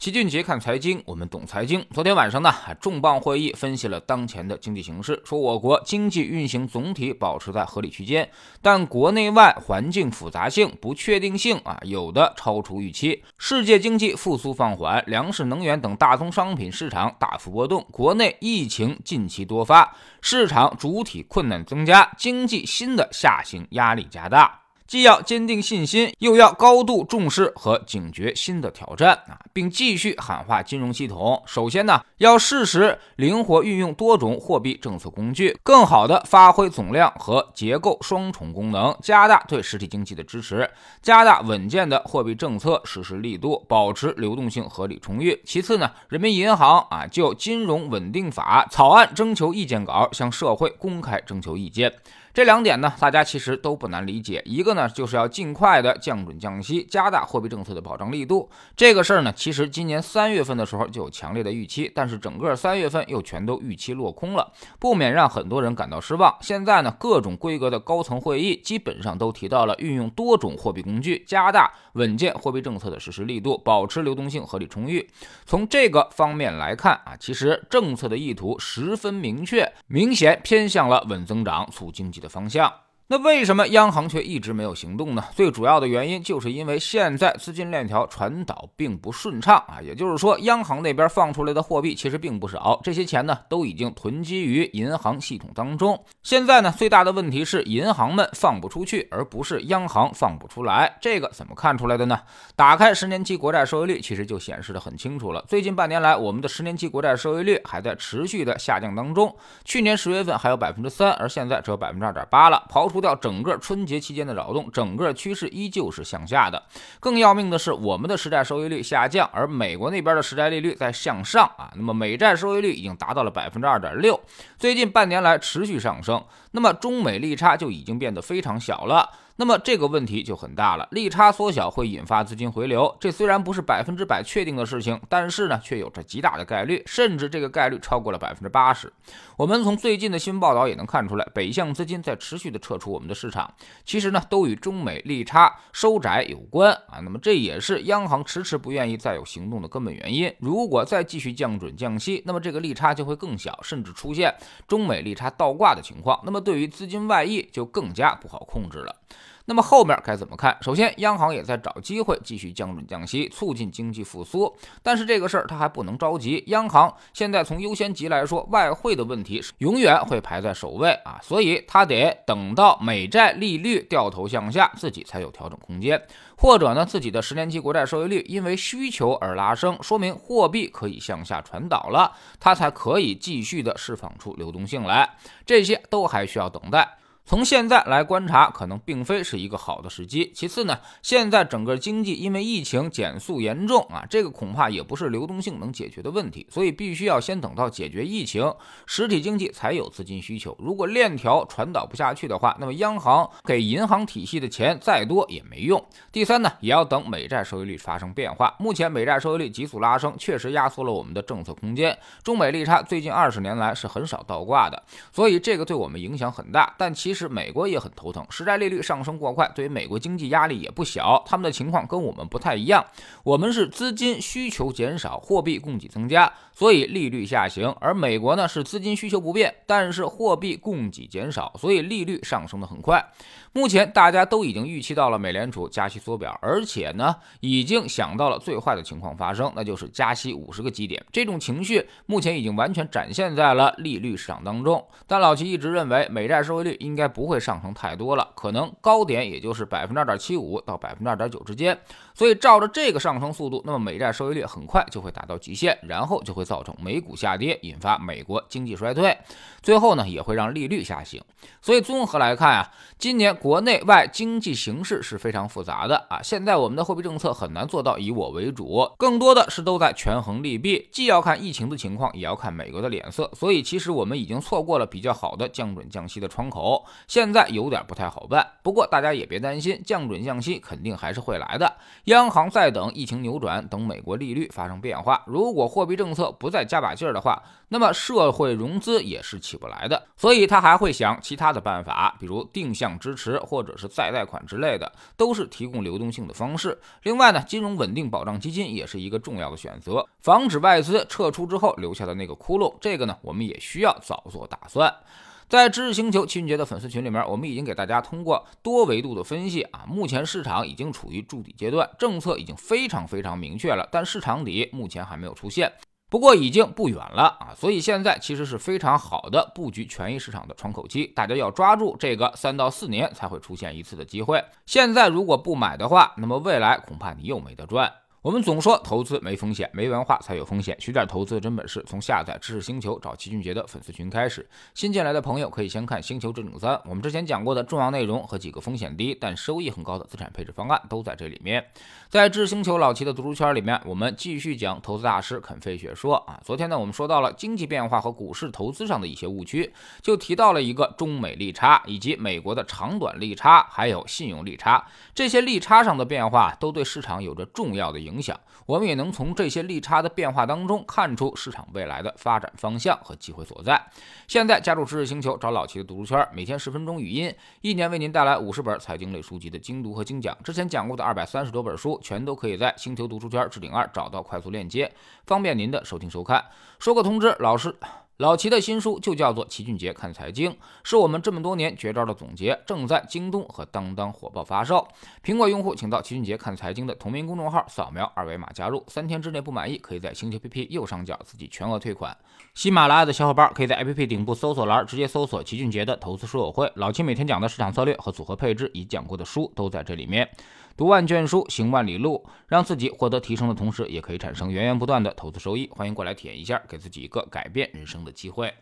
齐俊杰看财经，我们懂财经。昨天晚上呢，重磅会议分析了当前的经济形势，说我国经济运行总体保持在合理区间，但国内外环境复杂性、不确定性啊，有的超出预期。世界经济复苏放缓，粮食、能源等大宗商品市场大幅波动，国内疫情近期多发，市场主体困难增加，经济新的下行压力加大。既要坚定信心，又要高度重视和警觉新的挑战啊，并继续喊话金融系统。首先呢，要适时灵活运用多种货币政策工具，更好的发挥总量和结构双重功能，加大对实体经济的支持，加大稳健的货币政策实施力度，保持流动性合理充裕。其次呢，人民银行啊就金融稳定法草案征求意见稿向社会公开征求意见。这两点呢，大家其实都不难理解。一个呢，那就是要尽快的降准降息，加大货币政策的保障力度。这个事儿呢，其实今年三月份的时候就有强烈的预期，但是整个三月份又全都预期落空了，不免让很多人感到失望。现在呢，各种规格的高层会议基本上都提到了运用多种货币工具，加大稳健货币政策的实施力度，保持流动性合理充裕。从这个方面来看啊，其实政策的意图十分明确，明显偏向了稳增长、促经济。的方向。那为什么央行却一直没有行动呢？最主要的原因就是因为现在资金链条传导并不顺畅啊，也就是说，央行那边放出来的货币其实并不少，这些钱呢都已经囤积于银行系统当中。现在呢，最大的问题是银行们放不出去，而不是央行放不出来。这个怎么看出来的呢？打开十年期国债收益率，其实就显示的很清楚了。最近半年来，我们的十年期国债收益率还在持续的下降当中，去年十月份还有百分之三，而现在只有百分之二点八了。刨除掉整个春节期间的扰动，整个趋势依旧是向下的。更要命的是，我们的实债收益率下降，而美国那边的实债利率在向上啊。那么美债收益率已经达到了百分之二点六，最近半年来持续上升。那么中美利差就已经变得非常小了。那么这个问题就很大了，利差缩小会引发资金回流，这虽然不是百分之百确定的事情，但是呢，却有着极大的概率，甚至这个概率超过了百分之八十。我们从最近的新闻报道也能看出来，北向资金在持续的撤出我们的市场，其实呢，都与中美利差收窄有关啊。那么这也是央行迟迟不愿意再有行动的根本原因。如果再继续降准降息，那么这个利差就会更小，甚至出现中美利差倒挂的情况，那么对于资金外溢就更加不好控制了。那么后面该怎么看？首先，央行也在找机会继续降准降息，促进经济复苏。但是这个事儿它还不能着急。央行现在从优先级来说，外汇的问题是永远会排在首位啊，所以它得等到美债利率掉头向下，自己才有调整空间。或者呢，自己的十年期国债收益率因为需求而拉升，说明货币可以向下传导了，它才可以继续的释放出流动性来。这些都还需要等待。从现在来观察，可能并非是一个好的时机。其次呢，现在整个经济因为疫情减速严重啊，这个恐怕也不是流动性能解决的问题，所以必须要先等到解决疫情，实体经济才有资金需求。如果链条传导不下去的话，那么央行给银行体系的钱再多也没用。第三呢，也要等美债收益率发生变化。目前美债收益率急速拉升，确实压缩了我们的政策空间。中美利差最近二十年来是很少倒挂的，所以这个对我们影响很大。但其实。是美国也很头疼，实债利率上升过快，对于美国经济压力也不小。他们的情况跟我们不太一样，我们是资金需求减少，货币供给增加，所以利率下行；而美国呢是资金需求不变，但是货币供给减少，所以利率上升的很快。目前大家都已经预期到了美联储加息缩表，而且呢已经想到了最坏的情况发生，那就是加息五十个基点。这种情绪目前已经完全展现在了利率市场当中。但老齐一直认为美债收益率应该。不会上升太多了，可能高点也就是百分之二点七五到百分之二点九之间。所以照着这个上升速度，那么美债收益率很快就会达到极限，然后就会造成美股下跌，引发美国经济衰退，最后呢也会让利率下行。所以综合来看啊，今年国内外经济形势是非常复杂的啊。现在我们的货币政策很难做到以我为主，更多的是都在权衡利弊，既要看疫情的情况，也要看美国的脸色。所以其实我们已经错过了比较好的降准降息的窗口。现在有点不太好办。不过大家也别担心，降准降息肯定还是会来的。央行在等疫情扭转，等美国利率发生变化。如果货币政策不再加把劲儿的话，那么社会融资也是起不来的。所以他还会想其他的办法，比如定向支持或者是再贷款之类的，都是提供流动性的方式。另外呢，金融稳定保障基金也是一个重要的选择，防止外资撤出之后留下的那个窟窿。这个呢，我们也需要早做打算。在知识星球七俊杰的粉丝群里面，我们已经给大家通过多维度的分析啊，目前市场已经处于筑底阶段，政策已经非常非常明确了，但市场底目前还没有出现，不过已经不远了啊，所以现在其实是非常好的布局权益市场的窗口期，大家要抓住这个三到四年才会出现一次的机会，现在如果不买的话，那么未来恐怕你又没得赚。我们总说投资没风险，没文化才有风险。学点投资的真本事，从下载知识星球找齐俊杰的粉丝群开始。新进来的朋友可以先看《星球置顶三》，我们之前讲过的重要内容和几个风险低但收益很高的资产配置方案都在这里面。在知识星球老齐的读书圈里面，我们继续讲投资大师肯费雪说啊。昨天呢，我们说到了经济变化和股市投资上的一些误区，就提到了一个中美利差，以及美国的长短利差，还有信用利差。这些利差上的变化都对市场有着重要的影。影响，我们也能从这些利差的变化当中看出市场未来的发展方向和机会所在。现在加入知识星球，找老齐的读书圈，每天十分钟语音，一年为您带来五十本财经类书籍的精读和精讲。之前讲过的二百三十多本书，全都可以在星球读书圈置顶二找到快速链接，方便您的收听收看。说个通知，老师。老齐的新书就叫做《齐俊杰看财经》，是我们这么多年绝招的总结，正在京东和当当火爆发售。苹果用户请到齐俊杰看财经的同名公众号，扫描二维码加入，三天之内不满意，可以在星球 APP 右上角自己全额退款。喜马拉雅的小伙伴可以在 APP 顶部搜索栏直接搜索齐俊杰的投资书友会，老齐每天讲的市场策略和组合配置，以及讲过的书都在这里面。读万卷书，行万里路，让自己获得提升的同时，也可以产生源源不断的投资收益。欢迎过来体验一下，给自己一个改变人生的的机会。